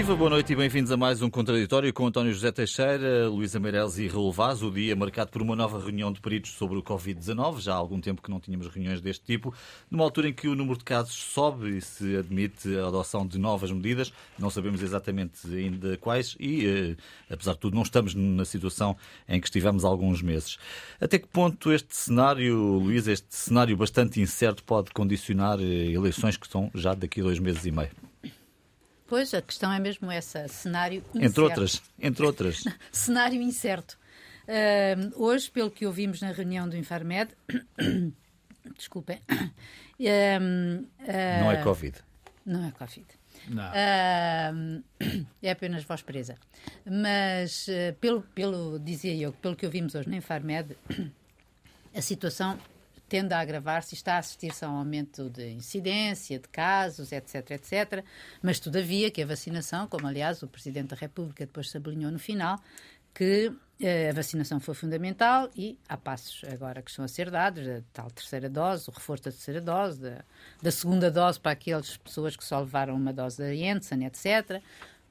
Viva, boa noite e bem-vindos a mais um Contraditório com António José Teixeira, Luísa Meireles e Raul Vaz. O dia marcado por uma nova reunião de peritos sobre o Covid-19. Já há algum tempo que não tínhamos reuniões deste tipo. Numa altura em que o número de casos sobe e se admite a adoção de novas medidas. Não sabemos exatamente ainda quais e, eh, apesar de tudo, não estamos na situação em que estivemos há alguns meses. Até que ponto este cenário, Luísa, este cenário bastante incerto pode condicionar eh, eleições que estão já daqui a dois meses e meio? Pois, a questão é mesmo essa, cenário incerto. Entre outras, entre outras. cenário incerto. Uh, hoje, pelo que ouvimos na reunião do Infarmed, desculpem. Uh, uh, não é Covid. Não é Covid. Não. é apenas voz presa. Mas, pelo, pelo, dizia eu, pelo que ouvimos hoje na Infarmed, a situação tende a agravar-se e está a assistir-se a um aumento de incidência, de casos, etc, etc. Mas, todavia, que a vacinação, como aliás o Presidente da República depois sublinhou no final, que eh, a vacinação foi fundamental e há passos agora que estão a ser dados, a tal terceira dose, o reforço da terceira dose, da, da segunda dose para aquelas pessoas que só levaram uma dose da Janssen, etc.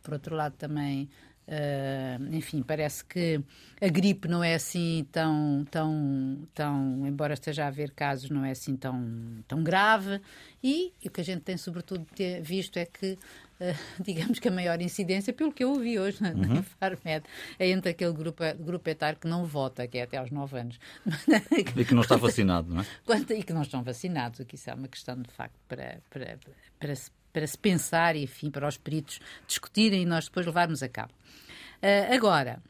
Por outro lado, também Uh, enfim, parece que a gripe não é assim tão, tão, tão, embora esteja a haver casos, não é assim tão, tão grave. E, e o que a gente tem sobretudo visto é que, uh, digamos que a maior incidência, pelo que eu ouvi hoje na, uhum. Farmed, é entre aquele grupo, grupo etário que não vota, que é até aos 9 anos. e que não está vacinado, não é? Quanto, e que não estão vacinados, que isso é uma questão de facto para, para, para, para se pensar e, enfim, para os peritos discutirem e nós depois levarmos a cabo. Uh, agora,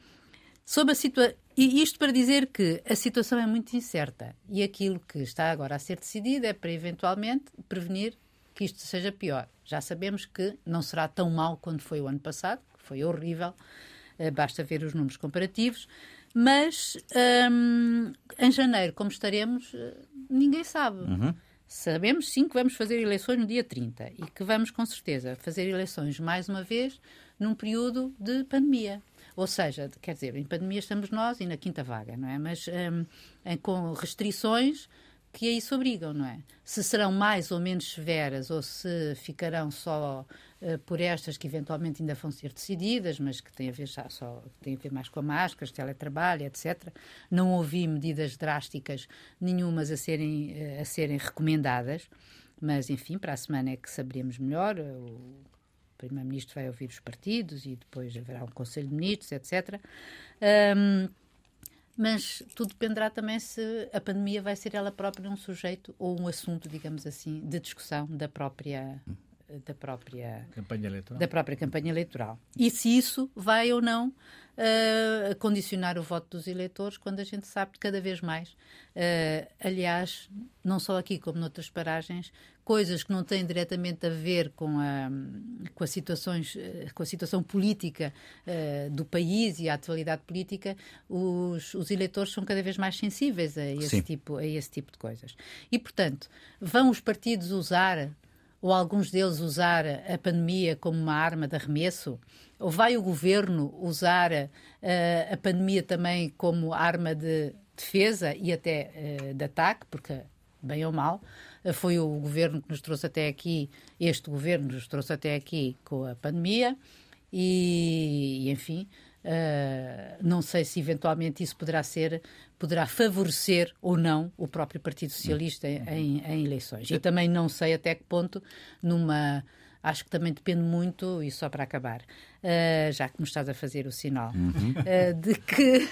sobre a situação. Isto para dizer que a situação é muito incerta e aquilo que está agora a ser decidido é para eventualmente prevenir que isto seja pior. Já sabemos que não será tão mal quanto foi o ano passado, que foi horrível, uh, basta ver os números comparativos, mas um, em janeiro, como estaremos, uh, ninguém sabe. Uhum. Sabemos sim que vamos fazer eleições no dia 30 e que vamos com certeza fazer eleições mais uma vez num período de pandemia. Ou seja, quer dizer, em pandemia estamos nós e na quinta vaga, não é? Mas um, com restrições que a isso obrigam, não é? Se serão mais ou menos severas ou se ficarão só uh, por estas que eventualmente ainda vão ser decididas, mas que têm a ver já só têm a ver mais com máscaras, teletrabalho, etc. Não ouvi medidas drásticas nenhumas a serem uh, a serem recomendadas, mas enfim, para a semana é que saberemos melhor. O Primeiro-Ministro vai ouvir os partidos e depois haverá um Conselho de Ministros, etc. Um, mas tudo dependerá também se a pandemia vai ser ela própria um sujeito ou um assunto, digamos assim, de discussão da própria da própria campanha eleitoral. Da própria campanha eleitoral. E se isso vai ou não uh, condicionar o voto dos eleitores, quando a gente sabe que cada vez mais, uh, aliás, não só aqui como noutras paragens, coisas que não têm diretamente a ver com a, com a, situações, eh, com a situação política uh, do país e a atualidade política, os, os, eleitores são cada vez mais sensíveis a esse, tipo, a esse tipo de coisas. E, portanto, vão os partidos usar, ou alguns deles usar a pandemia como uma arma de arremesso? Ou vai o governo usar uh, a pandemia também como arma de defesa e até uh, de ataque, porque, bem ou mal, foi o governo que nos trouxe até aqui, este governo nos trouxe até aqui com a pandemia e, e enfim, Uh, não sei se eventualmente isso poderá ser, poderá favorecer ou não o próprio Partido Socialista em, em, eleições. E também não sei até que ponto, numa. Acho que também depende muito, e só para acabar, uh, já que me estás a fazer o sinal, uhum. uh, de que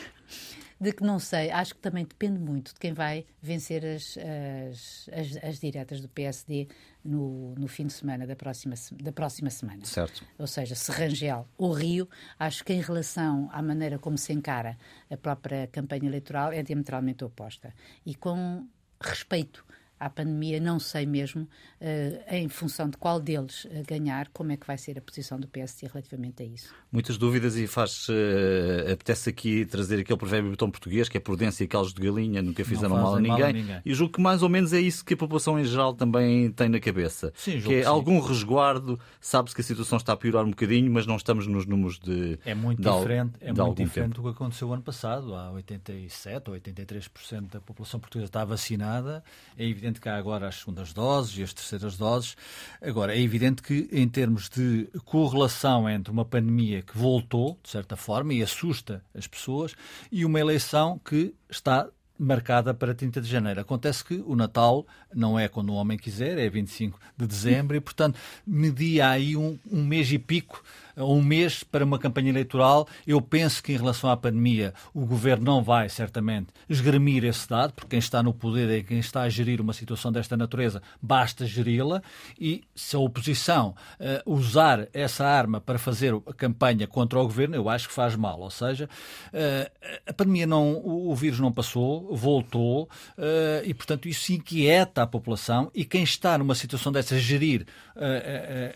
de que não sei, acho que também depende muito de quem vai vencer as, as, as, as diretas do PSD no, no fim de semana da próxima, da próxima semana. Certo. Ou seja, se Rangel ou Rio, acho que em relação à maneira como se encara a própria campanha eleitoral é diametralmente oposta. E com respeito à pandemia, não sei mesmo, uh, em função de qual deles uh, ganhar, como é que vai ser a posição do PSD relativamente a isso. Muitas dúvidas e faz, uh, apetece aqui trazer aquele provérbio tão português que é prudência e calos de galinha, nunca fizeram mal a, ninguém. mal a, ninguém. E julgo que mais ou menos é isso que a população em geral também tem na cabeça. Sim, que é sim. algum resguardo, sabe-se que a situação está a piorar um bocadinho, mas não estamos nos números de. É muito de diferente, é muito diferente do que aconteceu ano passado. Há 87 ou 83% da população portuguesa está vacinada. É evidente evidente que há agora as segundas doses e as terceiras doses. Agora, é evidente que, em termos de correlação entre uma pandemia que voltou, de certa forma, e assusta as pessoas, e uma eleição que está marcada para 30 de janeiro. Acontece que o Natal não é quando o homem quiser, é 25 de dezembro, e, portanto, media aí um, um mês e pico um mês para uma campanha eleitoral. Eu penso que, em relação à pandemia, o governo não vai, certamente, esgrimir esse dado, porque quem está no poder e quem está a gerir uma situação desta natureza, basta geri-la. E se a oposição uh, usar essa arma para fazer a campanha contra o governo, eu acho que faz mal. Ou seja, uh, a pandemia não, o, o, vírus não passou, voltou, uh, e, portanto, isso inquieta a população. E quem está numa situação dessa, gerir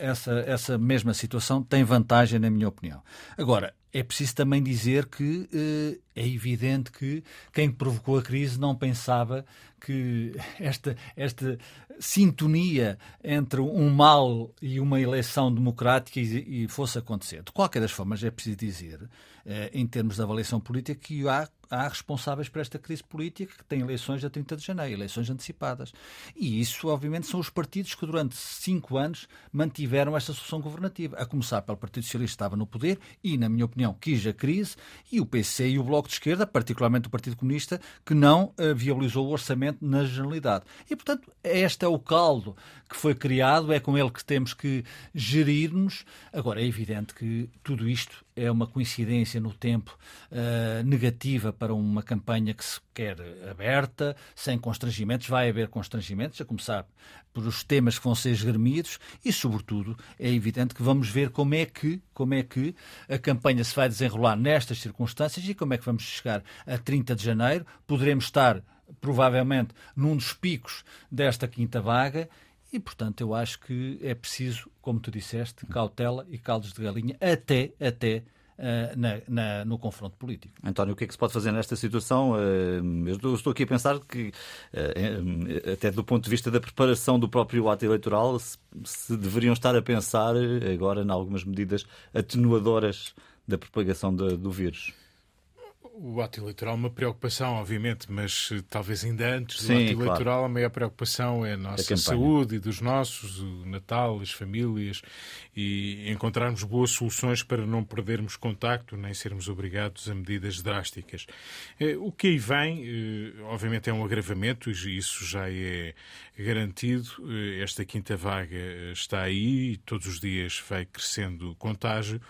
essa, essa mesma situação, tem vantagem vantagem, na minha opinião. Agora, é preciso também dizer que eh, é evidente que quem provocou a crise não pensava que esta, esta sintonia entre um mal e uma eleição democrática e, e fosse acontecer. De qualquer das formas, é preciso dizer, eh, em termos de avaliação política, que há há responsáveis por esta crise política que tem eleições a 30 de janeiro, eleições antecipadas. E isso, obviamente, são os partidos que durante cinco anos mantiveram esta solução governativa. A começar pelo Partido Socialista que estava no poder e, na minha opinião, quis a crise, e o PC e o Bloco de Esquerda, particularmente o Partido Comunista, que não uh, viabilizou o orçamento na generalidade. E, portanto, este é o caldo que foi criado, é com ele que temos que gerirmos. Agora, é evidente que tudo isto é uma coincidência no tempo uh, negativa para uma campanha que se quer aberta, sem constrangimentos. Vai haver constrangimentos, a começar por os temas que vão ser esgremidos e, sobretudo, é evidente que vamos ver como é que, como é que a campanha se vai desenrolar nestas circunstâncias e como é que vamos chegar a 30 de janeiro. Poderemos estar, provavelmente, num dos picos desta quinta vaga e, portanto, eu acho que é preciso, como tu disseste, cautela e caldos de galinha até, até Uh, na, na, no confronto político. António, o que é que se pode fazer nesta situação? Uh, eu estou aqui a pensar que, uh, até do ponto de vista da preparação do próprio ato eleitoral, se, se deveriam estar a pensar agora em algumas medidas atenuadoras da propagação de, do vírus o ato eleitoral é uma preocupação, obviamente, mas eh, talvez ainda antes do Sim, ato eleitoral claro. a maior preocupação é a nossa a saúde e dos nossos, o Natal, as famílias e encontrarmos boas soluções para não perdermos contacto nem sermos obrigados a medidas drásticas. Eh, o que aí vem, eh, obviamente, é um agravamento e isso já é garantido. Esta quinta vaga está aí e todos os dias vai crescendo o contágio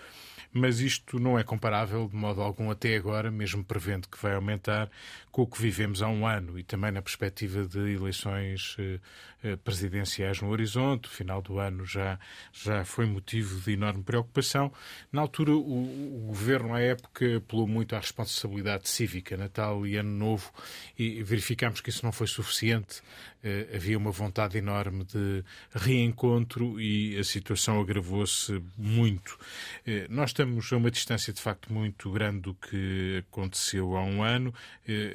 mas isto não é comparável de modo algum até agora, mesmo prevendo que vai aumentar, com o que vivemos há um ano e também na perspectiva de eleições eh, eh, presidenciais no horizonte. O final do ano já, já foi motivo de enorme preocupação. Na altura, o, o governo, à época, apelou muito à responsabilidade cívica, Natal e Ano Novo, e verificámos que isso não foi suficiente. Eh, havia uma vontade enorme de reencontro e a situação agravou-se muito. Nós estamos a uma distância, de facto, muito grande do que aconteceu há um ano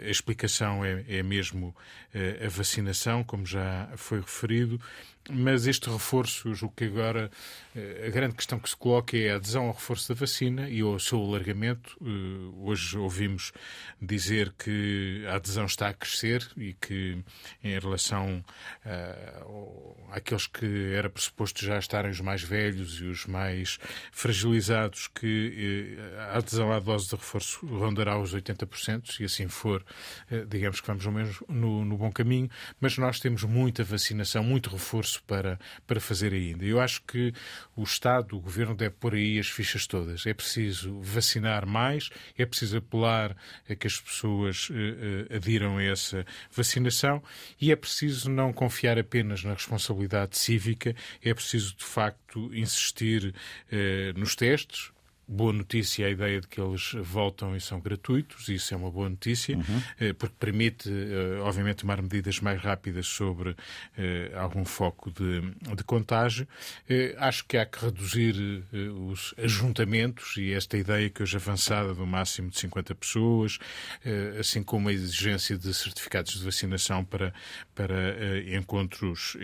a explicação é, é mesmo eh, a vacinação, como já foi referido, mas este reforço, julgo que agora eh, a grande questão que se coloca é a adesão ao reforço da vacina e ao seu alargamento. Eh, hoje ouvimos dizer que a adesão está a crescer e que, em relação uh, àqueles que era pressuposto já estarem os mais velhos e os mais fragilizados, que a adesão à dose de reforço rondará os 80%, se assim for, digamos que vamos ao menos no, no bom caminho. Mas nós temos muita vacinação, muito reforço para, para fazer ainda. Eu acho que o Estado, o Governo, deve pôr aí as fichas todas. É preciso vacinar mais, é preciso apelar a que as pessoas uh, uh, adiram a essa vacinação e é preciso não confiar apenas na responsabilidade cívica, é preciso, de facto, insistir uh, nos testes, boa notícia a ideia de que eles voltam e são gratuitos, isso é uma boa notícia, uhum. Eh, porque permite, eh, obviamente, tomar medidas mais rápidas sobre eh, algum foco de, de contágio. Acho que há que reduzir os ajuntamentos e esta ideia que hoje avançada do máximo de 50 pessoas, assim como a exigência de certificados de vacinação para, para encontros,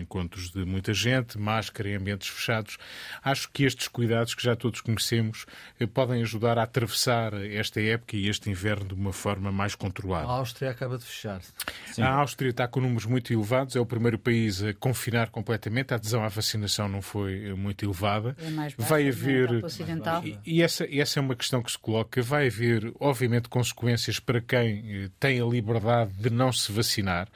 encontros de muita gente, máscara em ambientes fechados. Acho que estes cuidados que já todos conhecemos temos podem ajudar a atravessar esta época e este inverno de uma forma mais controlada. A Áustria acaba de fechar. Sim. A Áustria está com números muito elevados, é o primeiro país a confinar completamente, a adesão à vacinação não foi muito elevada. É mais baixo, vai haver e, e essa, essa é uma questão que se coloca. Vai haver, obviamente, consequências para quem eh, tem a liberdade de não se vacinar.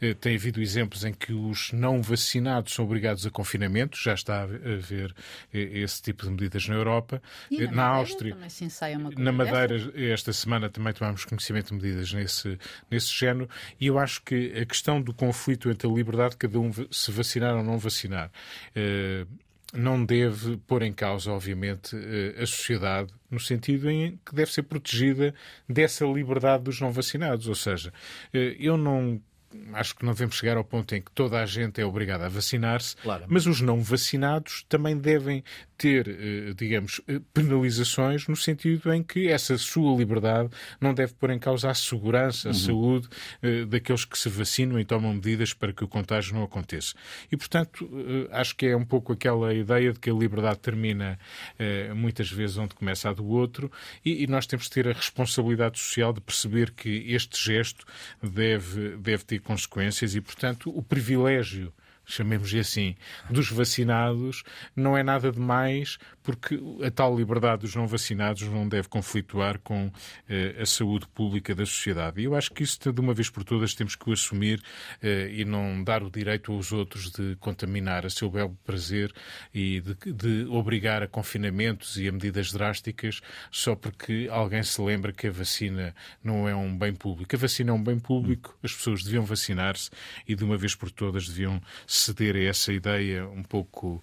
Eh, tem havido exemplos em que os não vacinados são obrigados a confinamento, já está a haver eh, esse tipo de medidas na Europa. E na, na Áustria, na Madeira, esta semana também tomamos conhecimento de medidas nesse, nesse género. E eu acho que a questão do conflito entre a liberdade de cada um se vacinar ou não vacinar não deve pôr em causa, obviamente, a sociedade, no sentido em que deve ser protegida dessa liberdade dos não vacinados. Ou seja, eu não acho que não devemos chegar ao ponto em que toda a gente é obrigada a vacinar-se, claro. mas os não vacinados também devem ter, eh, digamos, eh, penalizações no sentido em que essa sua liberdade não deve pôr em causa a segurança, a uhum. saúde eh, daqueles que se vacinam e tomam medidas para que o contágio não aconteça. E, portanto, acho que é um pouco aquela ideia de que a liberdade termina muitas vezes onde começa a do outro e, nós temos que ter a responsabilidade social de perceber que este gesto deve, deve ter consequências e, portanto, o privilégio chamemos-lhe assim, dos vacinados, não é nada demais, porque a tal liberdade dos não vacinados não deve conflituar com eh, a saúde pública da sociedade. E eu acho que isso, de uma vez por todas, temos que o assumir eh, e não dar o direito aos outros de contaminar a seu belo prazer e de, de obrigar a confinamentos e a medidas drásticas só porque alguém se lembra que a vacina não é um bem público. A vacina é um bem público, as pessoas deviam vacinar-se e, de uma vez por todas, deviam ceder a essa ideia um pouco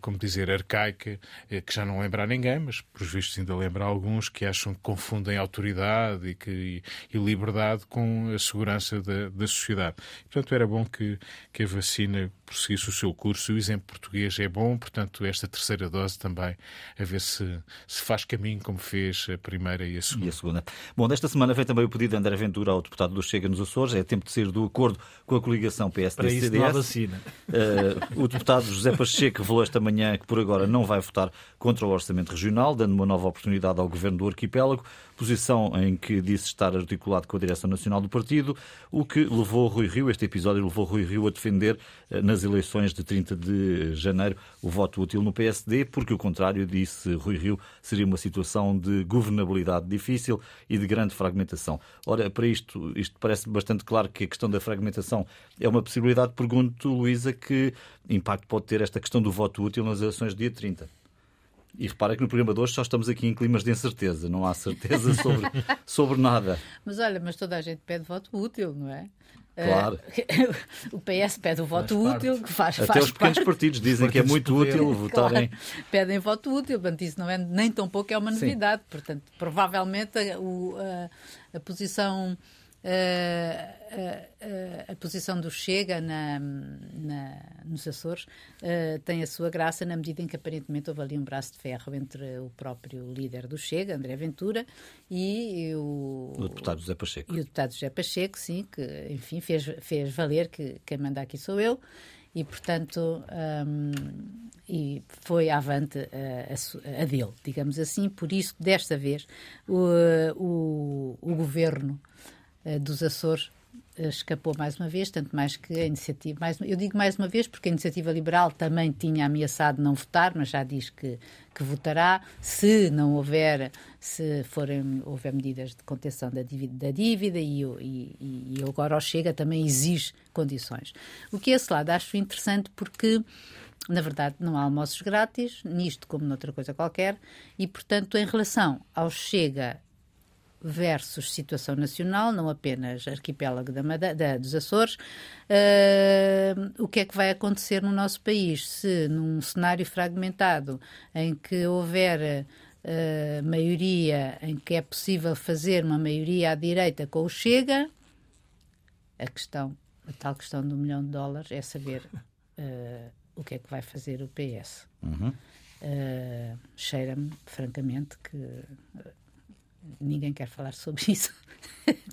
como dizer, arcaica, eh, que já não lembra a ninguém, mas por vistos ainda lembra a alguns que acham que confundem autoridade e, que, e, liberdade com a segurança da, da sociedade. Portanto, era bom que, que a vacina prosseguisse o seu curso. O exemplo português é bom, portanto, esta terceira dose também, a ver se, se faz caminho como fez a primeira e a segunda. E a segunda. Bom, desta semana vem também o pedido de André Ventura ao deputado do Chega nos Açores. É tempo de sair do acordo com a coligação PSD-CDS. Para isso vacina. Uh, o deputado José Pacheco revelou esta manhã que por agora não vai votar contra o Orçamento Regional, dando uma nova oportunidade ao Governo do Arquipélago, posição em que disse estar articulado com a Direção Nacional do Partido, o que levou Rui Rio, este episódio levou Rui Rio a defender eh, nas eleições de 30 de janeiro o voto útil no PSD, porque o contrário, disse Rui Rio, seria uma situação de governabilidade difícil e de grande fragmentação. Ora, para isto, isto parece bastante claro que a questão da fragmentação é uma possibilidade. Pergunto, Luísa, que impacto pode ter esta questão do voto útil nas eleições de dia 30? E repara que no programa de hoje só estamos aqui em climas de incerteza, não há certeza sobre, sobre nada. Mas olha, mas toda a gente pede voto útil, não é? Claro. o PS pede o voto faz útil, que faz, Até faz os pequenos parte. partidos dizem que é muito útil votarem. Claro, pedem voto útil, portanto, isso não é nem tão pouco, é uma novidade. Sim. Portanto, provavelmente a, a, a posição a, a, a, posição do Chega na, na, nos Açores uh, tem a sua graça na medida em que aparentemente houve ali um braço de ferro entre o próprio líder do Chega, André Ventura, e o, o deputado José Pacheco. E o deputado José Pacheco, sim, que enfim fez, fez valer que quem manda aqui sou eu e, portanto, um, e foi avante a, a, a, dele, digamos assim. Por isso, desta vez, o, o, o governo eh, dos Açores eh, escapou mais uma vez, tanto mais que a iniciativa. Mais, eu digo mais uma vez porque a iniciativa liberal também tinha ameaçado não votar, mas já diz que, que votará. Se não houver, se forem houver medidas de contenção da dívida, da dívida e, e, e agora o Chega também exige condições. O que é esse lado acho interessante porque. Na verdade, não há almoços grátis, nisto como noutra coisa qualquer, e, portanto, em relação ao Chega versus situação nacional, não apenas arquipélago da, da dos Açores, uh, o que é que vai acontecer no nosso país se, num cenário fragmentado, em que houver uh, maioria, em que é possível fazer uma maioria à direita com o Chega, a questão, a tal questão do milhão de dólares é saber uh, o que é que vai fazer o PS. Uhum. Cheira-me, francamente, que ninguém quer falar sobre isso.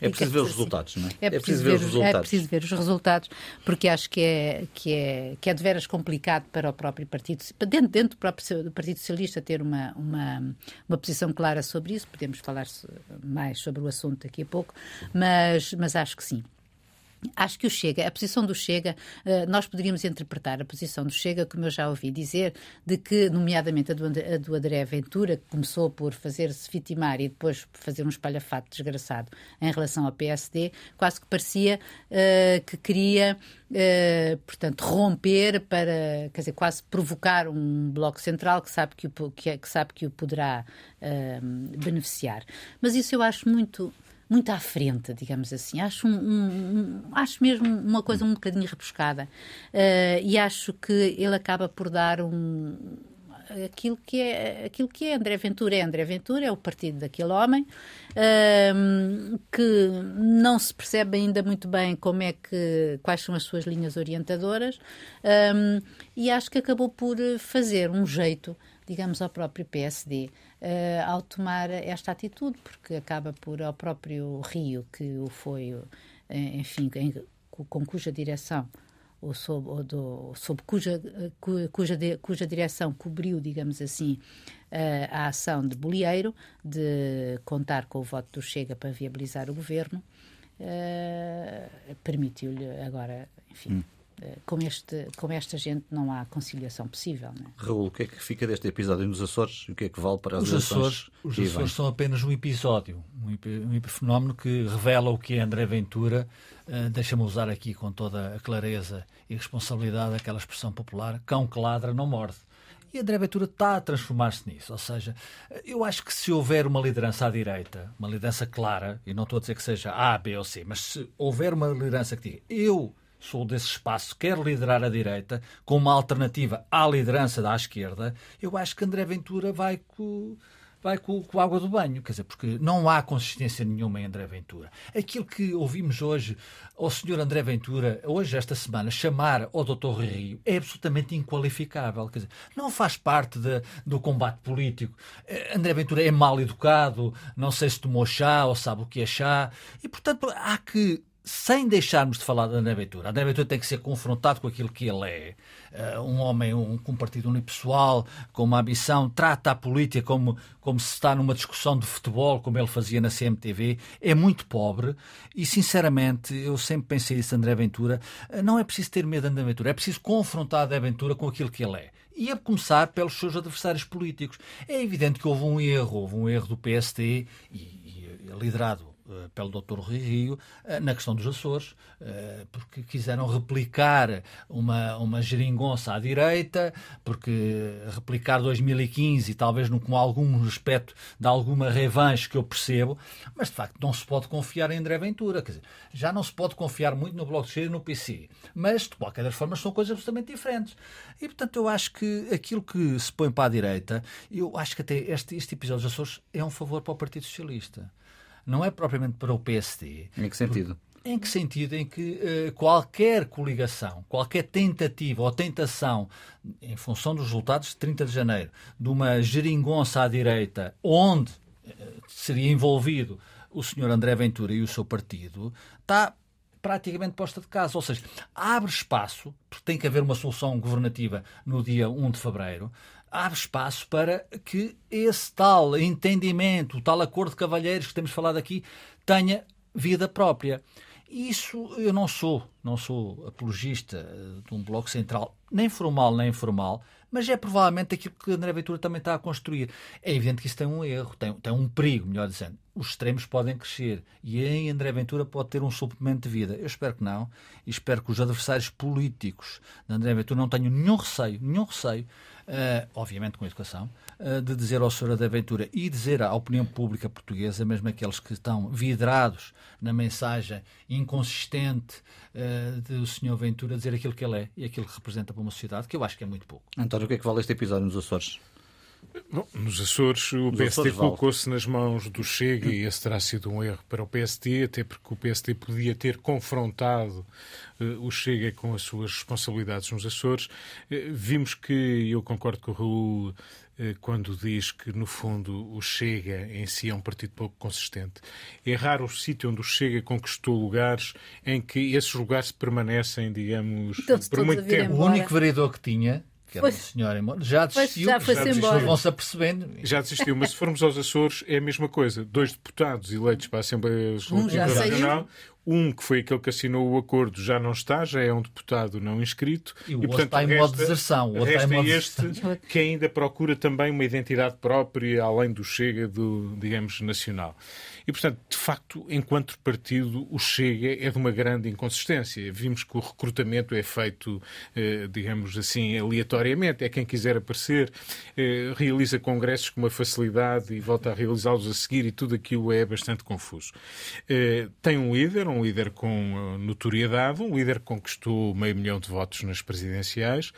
É preciso ver os resultados, não é? É, é preciso, ver, os resultados. É preciso ver os resultados, porque acho que é, que é, que é de veras complicado para o próprio Partido, dentro, dentro do próprio Partido Socialista, ter uma, uma, uma posição clara sobre isso. Podemos falar mais sobre o assunto daqui a pouco, mas, mas acho que sim. Acho que o Chega, a posição do Chega, eh, nós poderíamos interpretar a posição do Chega, como eu já ouvi dizer, de que, nomeadamente a do, a do André Ventura, que começou por fazer-se vitimar e depois fazer um espalhafato desgraçado em relação ao PSD, quase que parecia uh, que queria, uh, portanto, romper para, quer dizer, quase provocar um bloco central que sabe que o, que, que sabe que o poderá uh, beneficiar. Mas isso eu acho muito muito à frente, digamos assim. Acho, um, um, acho mesmo uma coisa um bocadinho rebuscada. Uh, e acho que ele acaba por dar um, aquilo que é aquilo que é André Ventura é André Ventura é o partido daquele homem uh, que não se percebe ainda muito bem como é que quais são as suas linhas orientadoras uh, e acho que acabou por fazer um jeito digamos ao próprio PSD uh, ao tomar esta atitude, porque acaba por ao próprio Rio, que o foi, eh, enfim, em, com cuja direção ou sob, ou do, sob cuja, cuja, cuja direção cobriu, digamos assim, uh, a ação de Bolieiro, de contar com o voto do Chega para viabilizar o governo, uh, permitiu-lhe agora, enfim. Hum eh, com, este, com esta gente não há conciliação possível. Não é? Raul, o que é que fica deste episódio nos Açores e o que é que vale para as os Açores? Os Açores são apenas um episódio, um, um fenómeno que revela o que é André Ventura. Uh, Deixa-me usar aqui com toda a clareza e responsabilidade aquela expressão popular: cão que ladra não morde. E André Ventura está a transformar-se nisso. Ou seja, eu acho que se houver uma liderança à direita, uma liderança clara, e não estou a dizer que seja A, B ou C, mas se houver uma liderança que diga eu sou desse espaço, quero liderar a direita, com uma alternativa à liderança da esquerda, eu acho que André Ventura vai com, vai com, com água do banho, quer dizer, porque não há consistência nenhuma em André Ventura. Aquilo que ouvimos hoje ao senhor André Ventura, hoje, esta semana, chamar ao Dr. Rio é absolutamente inqualificável, quer dizer, não faz parte de, do combate político. Eh, André Ventura é mal educado, não sei se tomou chá ou sabe o que é chá, e portanto há que sem deixarmos de falar de André Ventura, André Ventura tem que ser confrontado com aquilo que ele é. Uh, um homem um, com um partido unipessoal, com uma ambição, trata a política como, como se está numa discussão de futebol, como ele fazia na CMTV. É muito pobre e, sinceramente, eu sempre pensei isso, André Ventura. Uh, não é preciso ter medo de André Ventura, é preciso confrontar André Ventura com aquilo que ele é. E a começar pelos seus adversários políticos. É evidente que houve um erro, houve um erro do PSD e, e liderado eh, pelo Dr. Rui Rio eh, na questão dos Açores, eh, porque quiseram replicar uma, uma geringonça à direita, porque replicar 2015 talvez com algum respeito de alguma revanche que eu percebo, mas de facto não se pode confiar em André Ventura, quer dizer, já não se pode confiar muito no Bloco de Esquerda e no PC, mas de qualquer forma são coisas absolutamente diferentes. E portanto eu acho que aquilo que se põe para a direita, eu acho que até este, este episódio dos Açores é um favor para o Partido Socialista não é propriamente para o PSD. Em que sentido? Em que sentido? Em que uh, qualquer coligação, qualquer tentativa ou tentação, em função dos resultados de 30 de janeiro, de uma geringonça à direita, onde uh, seria envolvido o senhor André Ventura e o seu partido, está praticamente posta de casa. Ou seja, abre espaço, porque tem que haver uma solução governativa no dia 1 de fevereiro, abre espaço para que esse tal entendimento, o tal acordo de cavalheiros que temos falado aqui, tenha vida própria. Isso eu não sou, não sou apologista de um bloco central, nem formal nem informal, mas é provavelmente aquilo que André Ventura também está a construir. É evidente que isso tem um erro, tem, tem um perigo, melhor dizendo. Os extremos podem crescer e em André Ventura pode ter um suplemento de vida. Eu espero que não e espero que os adversários políticos de André Ventura não tenham nenhum receio, nenhum receio uh, obviamente com educação, uh, de dizer ao Sr. da Aventura e dizer à opinião pública portuguesa, mesmo aqueles que estão vidrados na mensagem inconsistente uh, do Sr. Ventura, dizer aquilo que ele é e aquilo que representa para uma sociedade, que eu acho que é muito pouco. António, o que é que vale este episódio nos Açores? Bom, nos Açores, o nos PSD colocou-se nas mãos do Chega e esse terá sido um erro para o PSD, até porque o PSD podia ter confrontado uh, o Chega com as suas responsabilidades nos Açores. Uh, vimos que, eu concordo com o Raul, uh, quando diz que, no fundo, o Chega em si é um partido pouco consistente. É raro o sítio onde o Chega conquistou lugares em que esses lugares permanecem, digamos, por muito tempo. O único vereador que tinha que era senhora já desistiu, já foi já desistiu, vão-se apercebendo. Já desistiu, mas se formos aos Açores é a mesma coisa. Dois deputados eleitos para a Assembleia Nacional, um que foi aquele que assinou o acordo já não está, já é um deputado não inscrito. E, o e portanto, está em modo de deserção. O outro está em modo este que ainda procura também uma identidade própria, além do Chega, do, digamos, nacional. E, portanto, de facto, enquanto partido, o Chega é de uma grande inconsistência. Vimos que o recrutamento é feito, eh, digamos assim, aleatoriamente. É quem quiser aparecer, eh, realiza congressos com uma facilidade e volta a realizá-los a seguir, e tudo aquilo é bastante confuso. Eh, tem um líder, um líder com notoriedade, um líder que conquistou meio milhão de votos nas presidenciais,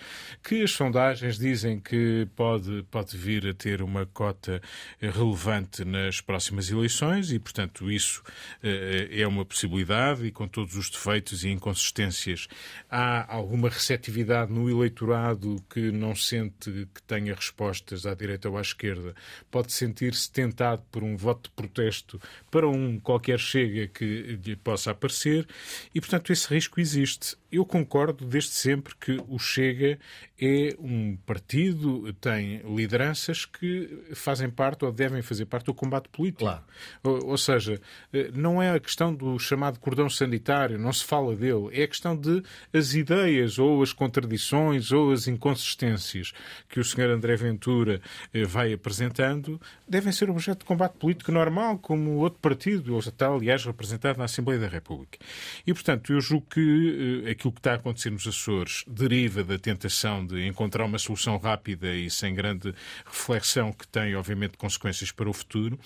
que as sondagens dizem que pode, pode vir a ter uma cota relevante nas próximas eleições e, portanto, isso uh, é uma possibilidade e com todos os defeitos e inconsistências. Há alguma receptividade no eleitorado que não sente que tenha respostas à direita ou à esquerda, pode sentir-se tentado por um voto de protesto para um qualquer chega que lhe possa aparecer e, portanto, esse risco existe. Eu concordo desde sempre que o Chega é um partido, tem lideranças que fazem parte ou devem fazer parte do combate político. Claro. Ou, ou, seja, eh, não é a questão do chamado cordão sanitário, não se fala dele, é a questão de as ideias ou as contradições ou as inconsistências que o Sr. André Ventura eh, vai apresentando devem ser objeto de combate político normal, como outro partido, ou está, aliás, representado na Assembleia da República. E, portanto, eu julgo que eh, aquilo que está a acontecer nos Açores deriva da tentação de encontrar uma solução rápida e sem grande reflexão que tem, obviamente, consequências para o futuro.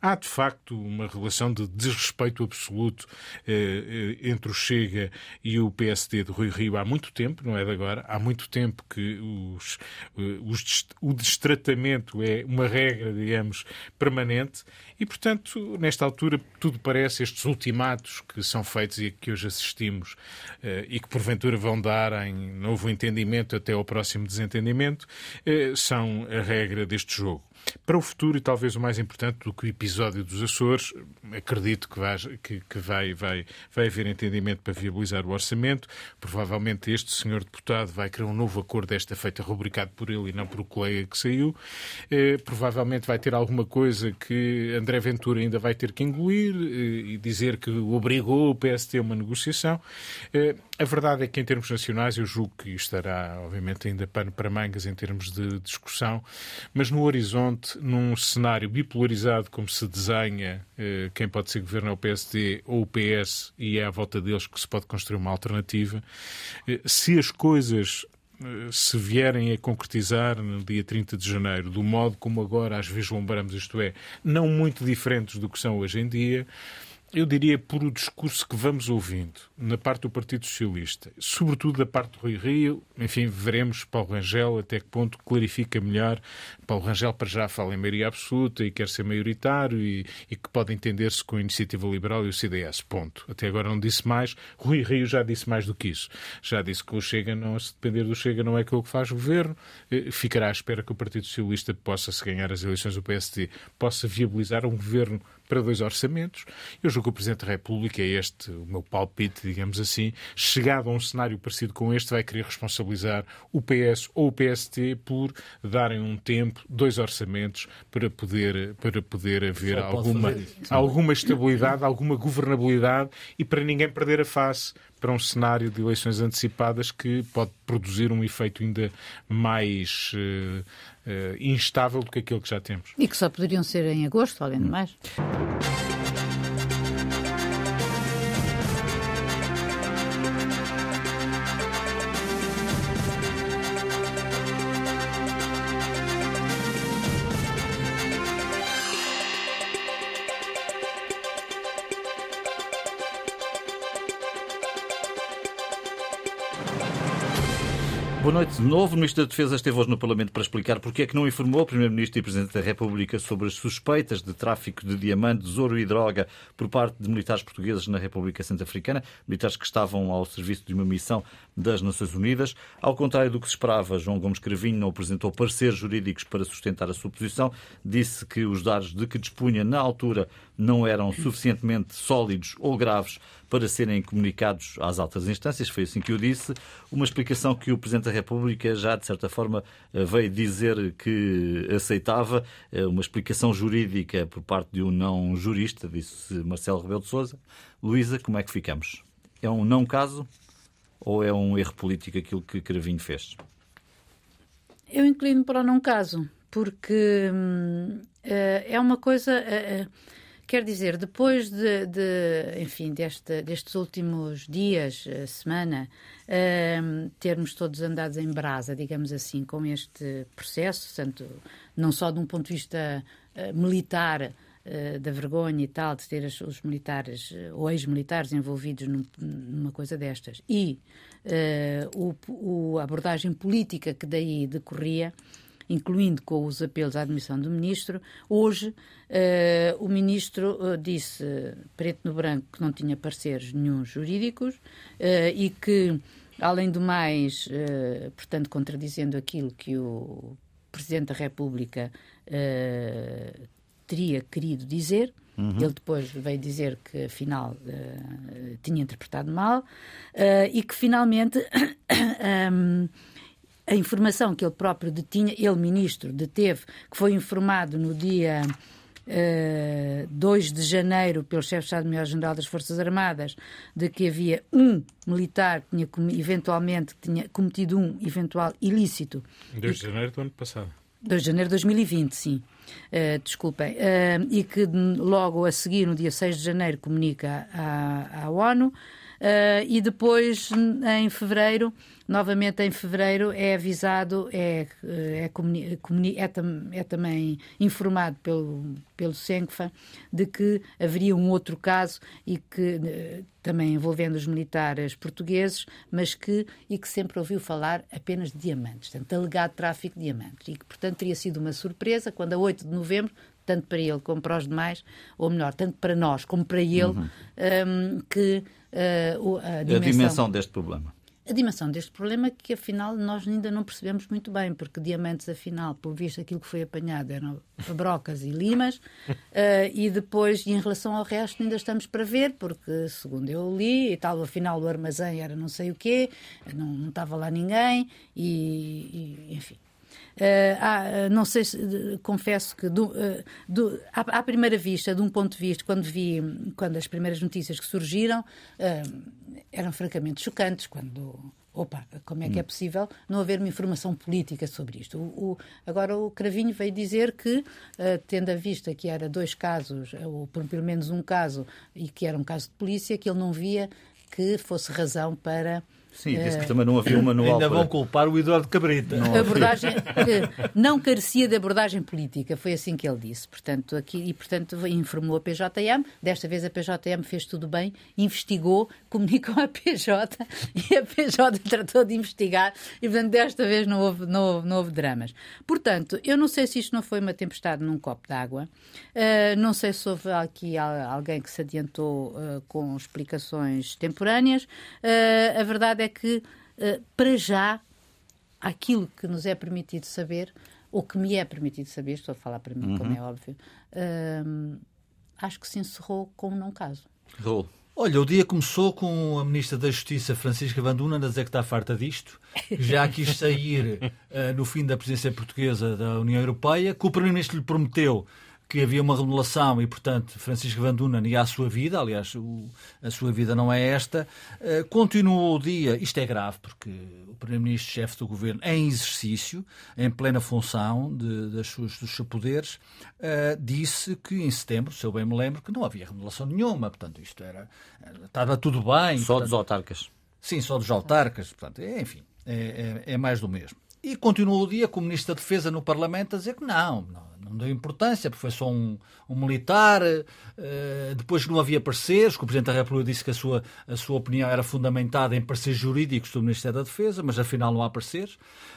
Há, de facto, uma relação de desrespeito absoluto eh, entre o Chega e o PSD de Rui Rio há muito tempo, não é de agora, há muito tempo que os, eh, os, o destratamento é uma regra, digamos, permanente e, portanto, nesta altura, tudo parece, estes ultimatos que são feitos e que hoje assistimos eh, e que porventura vão dar em novo entendimento até ao próximo desentendimento, eh, são a regra deste jogo. Para o futuro, e talvez o mais importante do que o episódio dos Açores, acredito que, vai, que, que vai, vai, vai haver entendimento para viabilizar o orçamento. Provavelmente este senhor deputado vai criar um novo acordo desta feita rubricado por ele e não por o colega que saiu. Eh, provavelmente vai ter alguma coisa que André Ventura ainda vai ter que engolir eh, e dizer que obrigou o PST a uma negociação. Eh, a verdade é que, em termos nacionais, eu julgo que estará, obviamente, ainda pano para mangas em termos de discussão, mas no horizonte, num cenário bipolarizado como se desenha, eh, quem pode ser governo é o PSD ou o PS, e é à volta deles que se pode construir uma alternativa. Eh, se as coisas eh, se vierem a concretizar no dia 30 de janeiro, do modo como agora as vislumbramos, isto é, não muito diferentes do que são hoje em dia, eu diria por o discurso que vamos ouvindo na parte do Partido Socialista, sobretudo da parte do Rui Rio, enfim, veremos Paulo Rangel até que ponto clarifica melhor. Paulo Rangel para já fala em maioria absoluta e quer ser maioritário e, e que pode entender-se com a Iniciativa Liberal e o CDS, ponto. Até agora não disse mais. Rui Rio já disse mais do que isso. Já disse que o Chega, não, se depender do Chega, não é aquilo que faz o governo. Eh, ficará à espera que o Partido Socialista possa, se ganhar as eleições do PSD, possa viabilizar um governo para dois orçamentos. Eu julgo que o Presidente da República, é este o meu palpite, digamos assim, chegado a um cenário parecido com este, vai querer responsabilizar o PS ou o PST por darem um tempo, dois orçamentos, para poder, para poder haver alguma, alguma estabilidade, alguma governabilidade e para ninguém perder a face para um cenário de eleições antecipadas que pode produzir um efeito ainda mais uh, uh, instável do que aquele que já temos. E que só poderiam ser em agosto, além de mais. Noite de novo. O Ministro da Defesa esteve hoje no Parlamento para explicar porque é que não informou o Primeiro-Ministro e Presidente da República sobre as suspeitas de tráfico de diamantes, ouro e droga por parte de militares portugueses na República Centro-Africana, militares que estavam ao serviço de uma missão das Nações Unidas. Ao contrário do que se esperava, João Gomes Cravinho não apresentou pareceres jurídicos para sustentar a sua posição. Disse que os dados de que dispunha na altura não eram suficientemente sólidos ou graves para serem comunicados às altas instâncias. Foi assim que eu disse. Uma explicação que o Presidente da República já, de certa forma, eh, veio dizer que aceitava. Eh, uma explicação jurídica por parte de um não jurista, disse Marcelo Rebelo de Sousa. Luísa, como é que ficamos? É um não caso ou é um erro político aquilo que Cravinho fez? Eu inclino para o não caso, porque hum, eh, é uma coisa. Quer dizer, depois de, de enfim, deste, destes últimos dias, eh, semana, uh, termos todos andados em brasa, digamos assim, com este processo, tanto, não só de um ponto de vista uh, militar, uh, da vergonha e tal, de ter os, militares ou ex-militares envolvidos num, numa coisa destas, e o, o, a abordagem política que daí decorria, incluindo com os apelos à admissão do ministro. Hoje, uh, o ministro uh, disse, preto no branco, que não tinha pareceres nenhum jurídicos uh, e que, além do mais, portanto, contradizendo aquilo que o Presidente da República teria querido dizer, Uhum. Ele depois veio dizer que, afinal, uh, tinha interpretado mal uh, e que, finalmente, um, a informação que ele próprio detinha, ele, ministro, deteve, que foi informado no dia uh, eh, 2 de janeiro pelo chefe de Estado-Maior-General das Forças Armadas, de que havia um militar que tinha eventualmente que tinha cometido um eventual ilícito. 2 de janeiro do ano passado. 2 de janeiro de 2020, sim. Uh, desculpem. Uh, e que logo a seguir, no dia 6 de janeiro, comunica à, à ONU. Uh, e depois, em fevereiro, novamente em fevereiro, é avisado, é, é, comuni, é, tam, é, também informado pelo, pelo Senfa de que haveria um outro caso e que uh, também envolvendo os militares portugueses, mas que e que sempre ouviu falar apenas de diamantes, portanto, alegado tráfico de diamantes, e que, portanto, teria sido uma surpresa quando a 8 de novembro tanto para ele como para os demais, ou melhor, tanto para nós como para ele, uhum. um, que uh, a, dimensão, a dimensão deste problema a dimensão deste problema que afinal nós ainda não percebemos muito bem, porque diamantes afinal, por visto aquilo que foi apanhado eram brocas e limas, uh, e depois em relação ao resto ainda estamos para ver, porque segundo eu li e tal, afinal o armazém era não sei o quê, não, não estava lá ninguém e, e enfim. Uh, ah, não sei se, confesso que do, uh, do, à, à, primeira vista, de um ponto de vista, quando vi, quando as primeiras notícias que surgiram eram francamente chocantes, quando opa, como é que é hum. possível não haver uma informação política sobre isto? O, o, agora o Cravinho veio dizer que, uh, tendo a vista que era dois casos, ou pelo menos um caso, e que era um caso de polícia, que ele não via que fosse razão para Sim, disse que também não havia um manual. Ainda para... vão culpar o Eduardo Cabrita. Não abordagem não carecia de abordagem política, foi assim que ele disse. Portanto, aqui, e portanto informou a PJM. Desta vez a PJM fez tudo bem, investigou, comunicou à PJ e a PJ tratou de investigar e, portanto, desta vez não houve, não houve, não houve dramas. Portanto, eu não sei se isto não foi uma tempestade num copo d'água. Uh, não sei se houve aqui alguém que se adiantou uh, com explicações temporâneas. Uh, a verdade é é que, uh, para já, aquilo que nos é permitido saber, ou que me é permitido saber, estou a falar para mim, uhum. como é óbvio, uh, acho que se encerrou com um não caso. Raul. Olha, o dia começou com a Ministra da Justiça, Francisca Vanduna, a dizer que está farta disto, já quis sair uh, no fim da presidência portuguesa da União Europeia, que o Primeiro-Ministro lhe prometeu que havia uma remodelação e, portanto, Francisco Vanduna ia a sua vida, aliás, o, a sua vida não é esta. Uh, continuou o dia, isto é grave, porque o Primeiro-Ministro, chefe do governo, em exercício, em plena função de, das suas, dos seus poderes, uh, disse que em setembro, se eu bem me lembro, que não havia remodelação nenhuma, portanto, isto era. estava tudo bem. Só portanto, dos autarcas. Sim, só dos autarcas, portanto, é, enfim, é, é, é mais do mesmo. E continuou o dia com o Ministro da Defesa no Parlamento a dizer que não, não não deu importância, porque foi só um, um militar. Uh, depois não havia pareceres, que o Presidente da República disse que a sua, a sua opinião era fundamentada em pareceres jurídicos do Ministério da Defesa, mas afinal não há pareceres.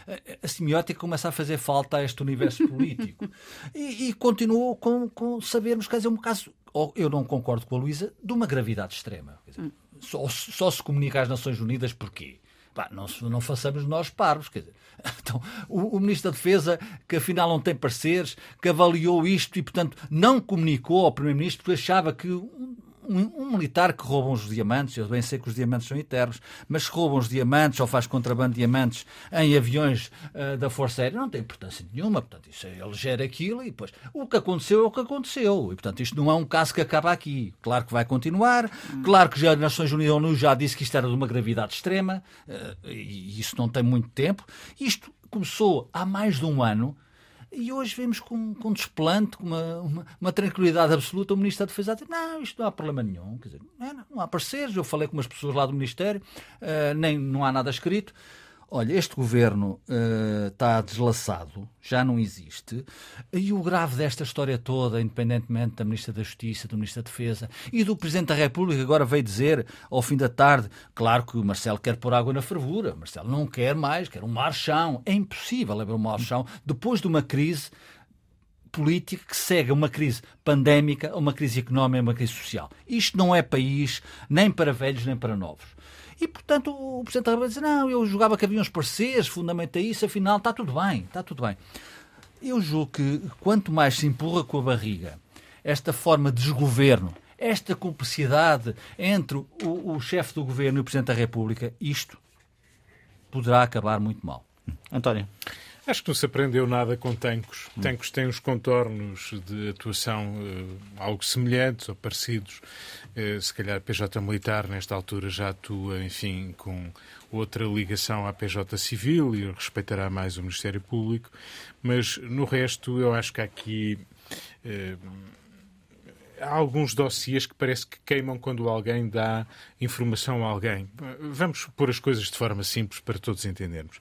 Uh, a semiótica começa a fazer falta a este universo político. E, e continuou com, com sabermos, quer dizer, um caso, eu não concordo com a Luísa, de uma gravidade extrema. Dizer, só, só se comunica às Nações Unidas porquê? Pá, não, não façamos nós parvos. Quer dizer, então, o, o, Ministro da Defesa, que afinal não tem pareceres, que avaliou isto e, portanto, não comunicou ao Primeiro-Ministro porque achava que um, um, militar que rouba uns diamantes, eu bem sei que os diamantes são eternos, mas que rouba uns diamantes ou faz contrabando de diamantes em aviões uh, da Força Aérea não tem importância nenhuma. Portanto, isso, é, ele gera aquilo e depois o que aconteceu é o que aconteceu. E, portanto, isto não é um caso que acaba aqui. Claro que vai continuar, claro que já as Nações Unidas já disse que isto era de uma gravidade extrema uh, e isso não tem muito tempo. Isto começou há mais de um ano e hoje vemos com, com desplante, com uma, uma, uma, tranquilidade absoluta, o Ministro da Defesa a dizer: não, isto não há problema nenhum. Quer dizer, não, não há parceiros. Eu falei com umas pessoas lá do Ministério, uh, nem, não há nada escrito. Olha, este governo uh, está deslaçado, já não existe, e o grave desta história toda, independentemente da Ministra da Justiça, do Ministro da Defesa e do Presidente da República, agora veio dizer, ao fim da tarde, claro que o Marcelo quer pôr água na fervura, Marcelo não quer mais, quer um marchão. É impossível haver um marchão depois de uma crise política que segue uma crise pandémica, uma crise económica, uma crise social. Isto não é país nem para velhos nem para novos. E, portanto, o Presidente da República disse, não, eu julgava que havia uns pareceres, fundamenta isso, afinal está tudo bem, está tudo bem. Eu julgo que quanto mais se empurra com a barriga esta forma de desgoverno, esta cumplicidade entre o, o chefe do governo e o Presidente da República, isto poderá acabar muito mal. António. Acho que não se aprendeu nada com Tancos. Hum. Tancos tem uns contornos de atuação uh, algo semelhantes ou parecidos. Uh, se calhar a PJ Militar, nesta altura, já atua, enfim, com outra ligação à PJ Civil e respeitará mais o Ministério Público. Mas, no resto, eu acho que há aqui. Uh, há alguns dossiês que parece que queimam quando alguém dá informação a alguém. Vamos pôr as coisas de forma simples para todos entendermos.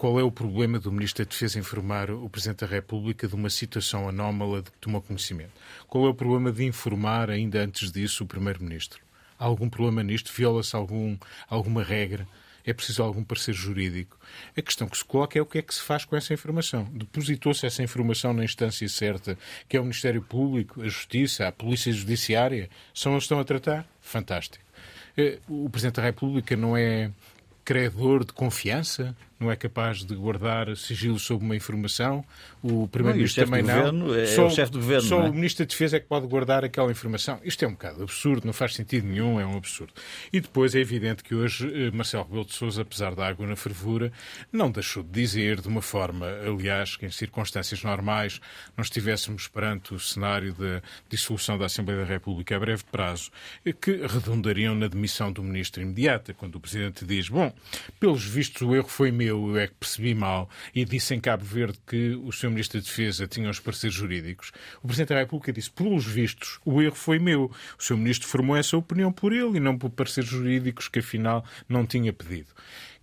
Qual é o problema do Ministro da Defesa informar o Presidente da República de uma situação anómala de que tomou conhecimento? Qual é o problema de informar, ainda antes disso, o Primeiro-Ministro? Há algum problema nisto? Viola-se algum, alguma regra? É preciso algum parecer jurídico? A questão que se coloca é o que é que se faz com essa informação. Depositou-se essa informação na instância certa, que é o Ministério Público, a Justiça, a Polícia Judiciária? São eles que estão a tratar? Fantástico. Eh, o Presidente da República não é credor de confiança? Não é capaz de guardar sigilo sobre uma informação, o Primeiro-Ministro também não. Governo é só, o chefe do Governo. Só é? o Ministro da Defesa é que pode guardar aquela informação. Isto é um bocado absurdo, não faz sentido nenhum, é um absurdo. E depois é evidente que hoje eh, Marcelo Rebelo de Sousa, apesar da água na fervura, não deixou de dizer, de uma forma, aliás, que em circunstâncias normais não estivéssemos perante o cenário da dissolução da Assembleia da República a breve prazo, eh, que redundariam na demissão do Ministro imediata, quando o Presidente diz, bom, pelos vistos o erro foi meu, eu é que percebi mal e disse em Cabo Verde que o Sr. Ministro da Defesa tinha os pareceres jurídicos, o Presidente da República disse, pelos vistos, o erro foi meu. O Sr. Ministro formou essa opinião por ele e não por pareceres jurídicos que afinal não tinha pedido.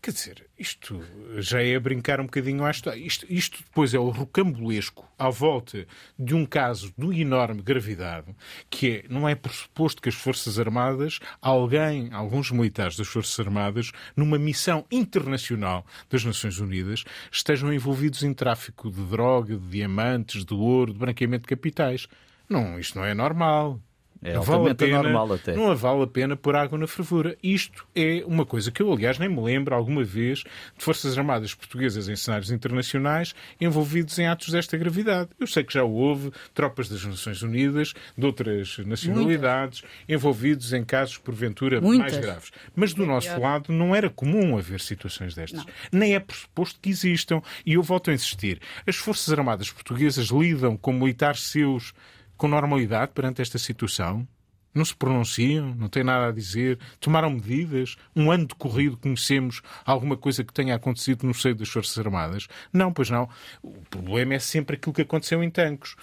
Quer dizer, isto já é brincar um bocadinho à história. Isto, isto depois é o rocambolesco à volta de um caso de enorme gravidade, que é, não é por suposto que as Forças Armadas, alguém, alguns militares das Forças Armadas, numa missão internacional das Nações Unidas, estejam envolvidos em tráfico de droga, de diamantes, de ouro, de branqueamento de capitais. Não, isto não é normal. É não vale a pena, anormal até. Não vale a pena pôr água na fervura. Isto é uma coisa que eu, aliás, nem me lembro alguma vez de Forças Armadas Portuguesas em cenários internacionais envolvidos em atos desta gravidade. Eu sei que já houve tropas das Nações Unidas, de outras nacionalidades, Muitas. envolvidos em casos, porventura, Muitas. mais graves. Mas do nosso lado não era comum haver situações destas. Não. Nem é pressuposto que existam. E eu volto a insistir. As Forças Armadas Portuguesas lidam com militares seus com normalidade perante esta situação? Não se pronunciam, não têm nada a dizer, tomaram medidas. Um ano decorrido conhecemos alguma coisa que tenha acontecido no seio das Forças Armadas? Não, pois não. O problema é sempre aquilo que aconteceu em Tancos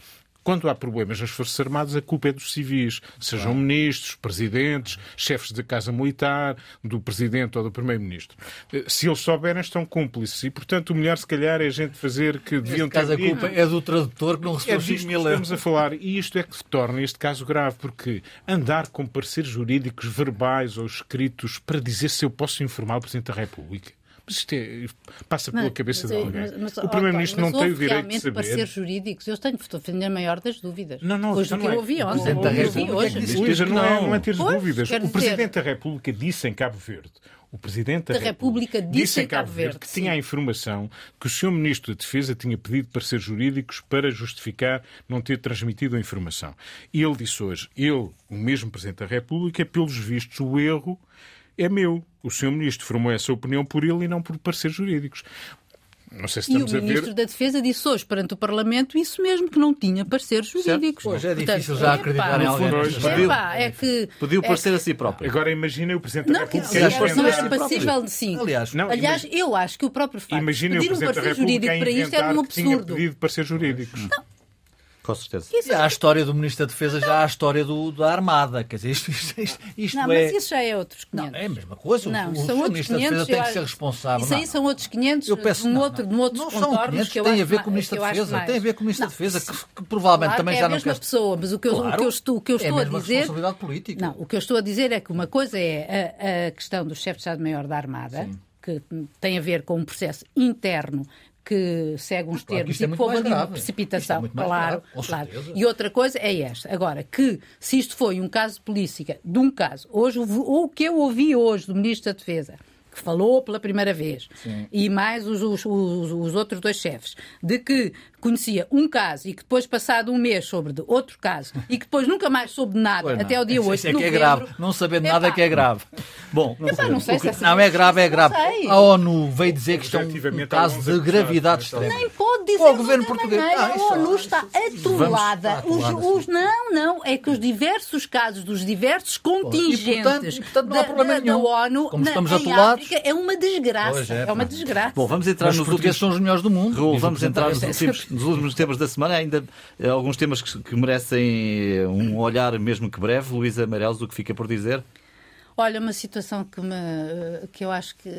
quando há problemas nas Forças Armadas, a culpa é dos civis, sejam claro. ministros, presidentes, chefes da Casa Militar, do presidente ou do primeiro-ministro. Eh, se eles souberem, estão cúmplices. E, portanto, o melhor, se calhar, é a gente fazer que deviam ter. a culpa é do tradutor que não recebeu é 5 mil euros. Estamos a falar, e isto é que torna este caso grave, porque andar com pareceres jurídicos verbais ou escritos para dizer se eu posso informar o Presidente da República mas isto é, passa pela cabeça de alguém. Mas, mas, o Primeiro-Ministro não tem o direito de saber. ser jurídicos, eu tenho, estou a defender a maior das dúvidas. Não, não, hoje do que eu ouvi ontem. O Presidente da República hoje. Hoje não, é, não é ter dúvidas. O Presidente da República disse em Cabo Verde o Presidente da, da República, República, disse em Cabo Verde, Verde que sim. tinha a informação que o Sr. Ministro da Defesa tinha pedido pareceres jurídicos para justificar não ter transmitido a informação. E ele disse hoje, ele, o mesmo Presidente da República, pelos vistos, o erro é meu. O Sr. Ministro formou essa opinião por ele e não por pareceres jurídicos. Não sei se e o Ministro ver... da Defesa disse hoje perante o Parlamento isso mesmo, que não tinha pareceres jurídicos. Hoje é difícil já acreditar em alguém. Pediu, é que, pediu é parecer que... a si próprio. Agora imagina o Presidente da República... Não, aliás, não era passível, sim. Aliás, não, aliás eu acho que o próprio facto imagina de pedir um parecer jurídico para isto era um absurdo. Tinha pedido parecer jurídicos. Não. Com certeza. Isso e há a história do Ministro da Defesa, já há a história do, da Armada. Quer dizer, isto, isto, isto, isto não, é... mas isso já é outros 500. Não, é a mesma coisa. Não, o, são o Ministro 500, da Defesa tem que ser responsável. Isso aí são outros 500 eu peço, um outro, não, outros não são 500, que tem a ver com o Ministro da Defesa. Tem a ver com o Ministro da Defesa, que, que provavelmente claro também que já é não quer... É a mesma pessoa, mas o que eu, claro, o que eu estou, o que eu estou é a, a dizer... responsabilidade política. Não, o que eu estou a dizer é que uma coisa é a, a questão do chefe de Estado-Maior da Armada, Sim. que tem a ver com um processo interno que segue uns claro, termos é e que houve ali uma precipitação, é claro, claro. E outra coisa é esta. Agora, que se isto foi um caso de política, de um caso, hoje, ou o que eu ouvi hoje do Ministro da Defesa, que falou pela primeira vez, Sim. e mais os, os, os, os, outros dois chefes, de que conhecia um caso e que depois, passado um mês, soube de outro caso e que depois nunca mais soube de nada até o dia 8 Isso é que é grave. Não saber de nada é que é grave. Bom, Epá, não, sei se é não é grave, é grave. A ONU veio dizer que isto é um caso de gravidade extrema. Nem pode dizer o governo português. Ah, a ONU está atolada. Os, não, não, é que os diversos casos dos diversos contingentes e, portanto, e, portanto, não há problema da, nenhum. da ONU Como estamos atolados, É uma desgraça. É, é, uma desgraça. Bom, vamos entrar nos últimos... são os melhores do mundo. Raul, vamos entrar nos últimos, nos últimos temas da semana. Ainda eh, alguns temas que, que merecem eh, um olhar, mesmo que breve. Luísa Amarelos, o que fica por dizer? Olha, uma situação que, me, eh, que eu acho que uh,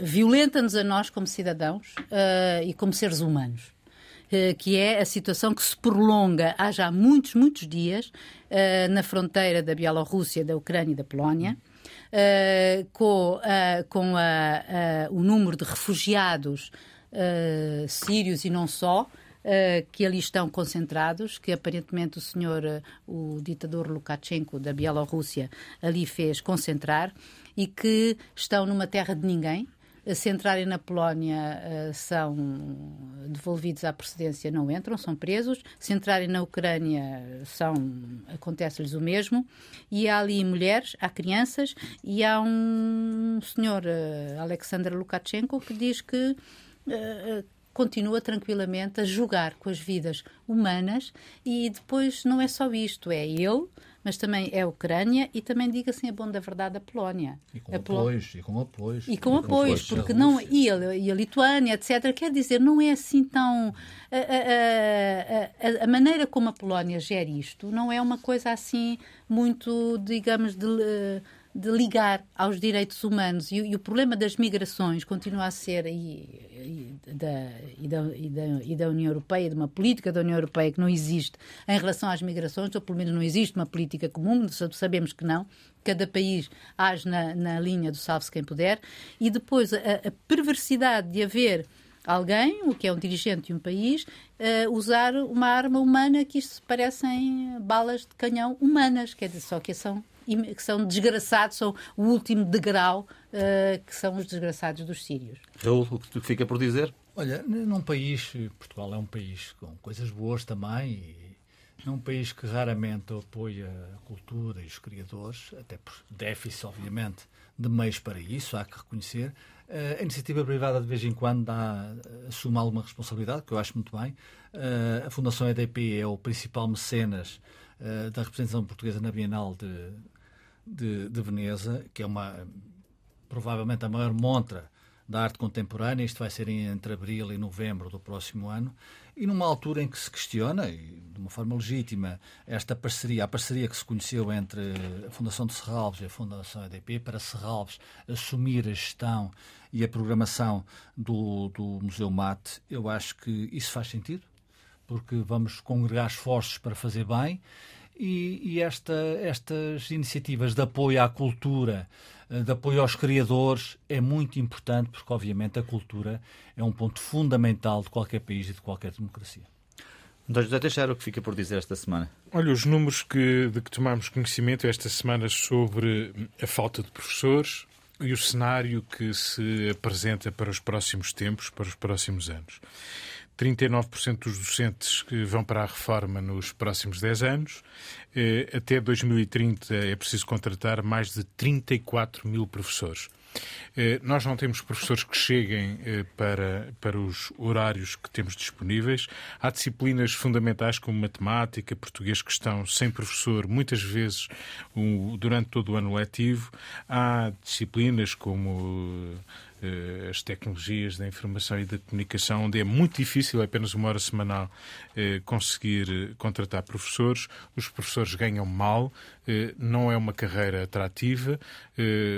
violenta-nos a nós como cidadãos uh, e como seres humanos. Que é a situação que se prolonga há já muitos, muitos dias na fronteira da Bielorrússia, da Ucrânia e da Polónia, com, com a, a, o número de refugiados sírios e não só, uh, que ali estão concentrados, que aparentemente o senhor, uh, o ditador Lukashenko da Bielorrússia, ali fez concentrar e que estão numa terra de ninguém. Se entrarem na Polónia, uh, são devolvidos à procedência, não entram, são presos. Se entrarem na Ucrânia, são acontece-lhes o mesmo. E há ali mulheres, há crianças, e há um senhor, Alexander Lukashenko, que diz que continua tranquilamente a jogar com as vidas humanas e depois não é só isto, é ele, mas também é a Ucrânia e também, diga-se a bom da verdade, a Polónia. E com apoios, e com apoios. E com, apoios, porque não... E a, e a Lituânia, etc. Quer dizer, não é assim tão... A, a, a, a, maneira como a Polónia gera isto não é uma coisa assim muito, digamos, de de ligar aos direitos humanos. E, e, o problema das migrações continua a ser, e, e, da, e, da, e, da, e da União Europeia, de uma política da União Europeia que não existe em relação às migrações, ou pelo menos não existe uma política comum, sabemos que não. Cada país age na, na linha do salve-se quem puder. E depois a, a perversidade de haver alguém, o que é um dirigente de um país, uh, usar uma arma humana que isto parecem balas de canhão humanas, quer dizer, só que são que são desgraçados, são o último degrau, uh, que são os desgraçados dos sírios. Raul, o que fica por dizer? Olha, num país, Portugal é um país com coisas boas também, e num país que raramente apoia a cultura e os criadores, até por déficit, obviamente, de meios para isso, há que reconhecer. Eh, a iniciativa privada, de vez em quando, dá, assume alguma responsabilidade, que eu acho muito bem. Eh, a Fundação EDP é o principal mecenas da representação portuguesa na Bienal de, de, de Veneza, que é uma provavelmente a maior montra da arte contemporânea. Isto vai ser entre abril e novembro do próximo ano. E numa altura em que se questiona, e de uma forma legítima, esta parceria, a parceria que se conheceu entre a Fundação de Serralves e a Fundação EDP, para Serralves assumir a gestão e a programação do, do Museu Mate, eu acho que isso faz sentido, porque vamos congregar esforços para fazer bem e, e esta, estas iniciativas de apoio à cultura, eh, de apoio aos criadores, é muito importante, porque, obviamente, a cultura é um ponto fundamental de qualquer país e de qualquer democracia. Então, José Teixeira, o que fica por dizer esta semana? Olha, os números que, de que tomamos conhecimento esta semana sobre a falta de professores e o cenário que se apresenta para os próximos tempos, para os próximos anos. 39% dos docentes que vão para a reforma nos próximos 10 anos. Eh, até 2030 é preciso contratar mais de 34 mil professores. Eh, nós não temos professores que cheguem eh, para, para os horários que temos disponíveis. Há disciplinas fundamentais como matemática, português, que estão sem professor, muitas vezes durante todo o ano letivo. Há disciplinas como as tecnologias da informação e da comunicação, onde é muito difícil, é apenas uma hora semanal, eh, conseguir eh, contratar professores. Os professores ganham mal, não é uma carreira atrativa.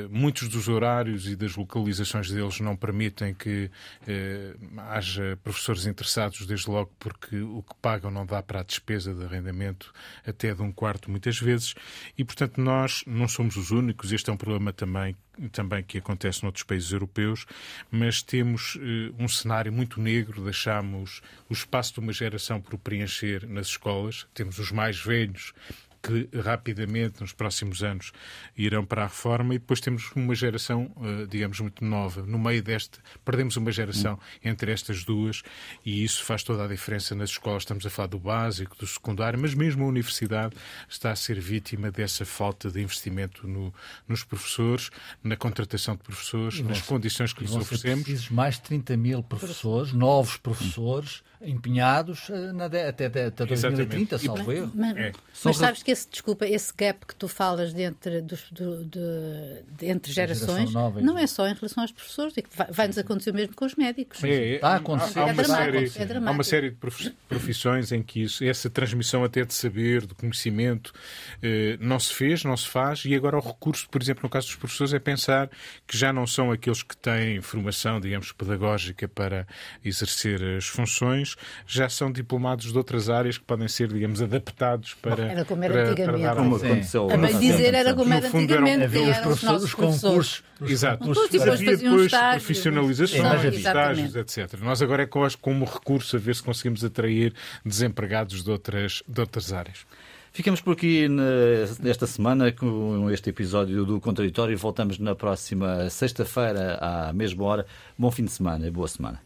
Muitos dos horários e das localizações deles não permitem que haja professores interessados, desde logo porque o que pagam não dá para a despesa de arrendamento até de um quarto, muitas vezes. E, portanto, nós não somos os únicos. Este é um problema também também que acontece noutros países europeus, mas temos uh, um cenário muito negro, deixamos o espaço de uma geração por preencher nas escolas, temos os mais velhos que rapidamente, nos próximos anos, irão para a reforma e depois temos uma geração, eh, digamos, muito nova. No meio deste, perdemos uma geração entre estas duas e isso faz toda a diferença nas escolas. Estamos a falar do básico, do secundário, mas mesmo a universidade está a ser vítima dessa falta de investimento no, nos professores, na contratação de professores, nas condições que lhes oferecemos. mais de 30 mil professores, novos professores, empenhados eh, na, até, até, até 2030, salvo eu. Mas, é. mas sabes que esse, desculpa, esse gap que tu falas de entre, do, do, de, de, entre gerações não é só em relação aos professores, é vai-nos acontecer o mesmo com os médicos. É, é, Está a acontecer. Há, há, uma é série, é há uma série de profissões em que isso, essa transmissão até de saber, de conhecimento, eh, não se fez, não se faz, e agora o recurso, por exemplo, no caso dos professores, é pensar que já não são aqueles que têm formação, digamos, pedagógica para exercer as funções, já são diplomados de outras áreas que podem ser, digamos, adaptados para. Era como era para, antigamente. Para como aconteceu. A bem dizer, era como era antigamente. Havia os, professores, os concursos. Exato. Havia depois profissionalizações, estágios, etc. Nós agora é como recurso a ver se conseguimos atrair desempregados de outras, de outras áreas. Ficamos por aqui nesta semana com este episódio do Contraditório. Voltamos na próxima sexta-feira, à mesma hora. Bom fim de semana e boa semana.